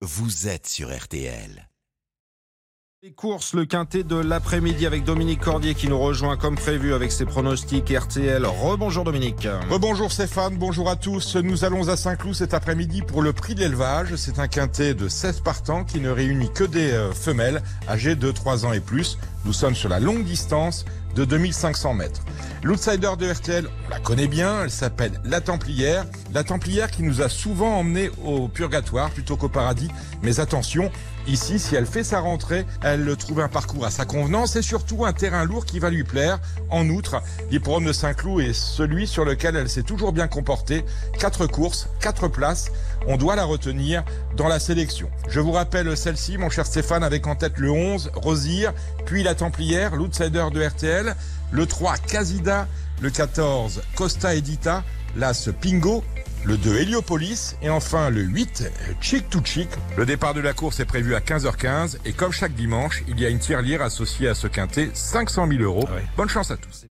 vous êtes sur RTL. Les courses, le quintet de l'après-midi avec Dominique Cordier qui nous rejoint comme prévu avec ses pronostics RTL. Rebonjour Dominique. Bonjour Stéphane, bonjour à tous. Nous allons à Saint-Cloud cet après-midi pour le prix de l'élevage. C'est un quintet de 16 partants qui ne réunit que des euh, femelles âgées de 3 ans et plus. Nous sommes sur la longue distance de 2500 mètres. L'outsider de RTL, on la connaît bien, elle s'appelle La Templière. La Templière qui nous a souvent emmenés au purgatoire plutôt qu'au paradis. Mais attention, ici, si elle fait sa rentrée, elle trouve un parcours à sa convenance et surtout un terrain lourd qui va lui plaire. En outre, l'hippodrome de Saint-Cloud est celui sur lequel elle s'est toujours bien comportée. Quatre courses, quatre places. On doit la retenir dans la sélection. Je vous rappelle celle-ci, mon cher Stéphane, avec en tête le 11, Rosire, puis la Templière, l'outsider de RTL, le 3, Casida, le 14, Costa Edita, l'As Pingo, le 2 Heliopolis et enfin le 8 Chic to Chic. Le départ de la course est prévu à 15h15 et comme chaque dimanche, il y a une tirelire associée à ce quintet, 500 000 euros. Bonne chance à tous.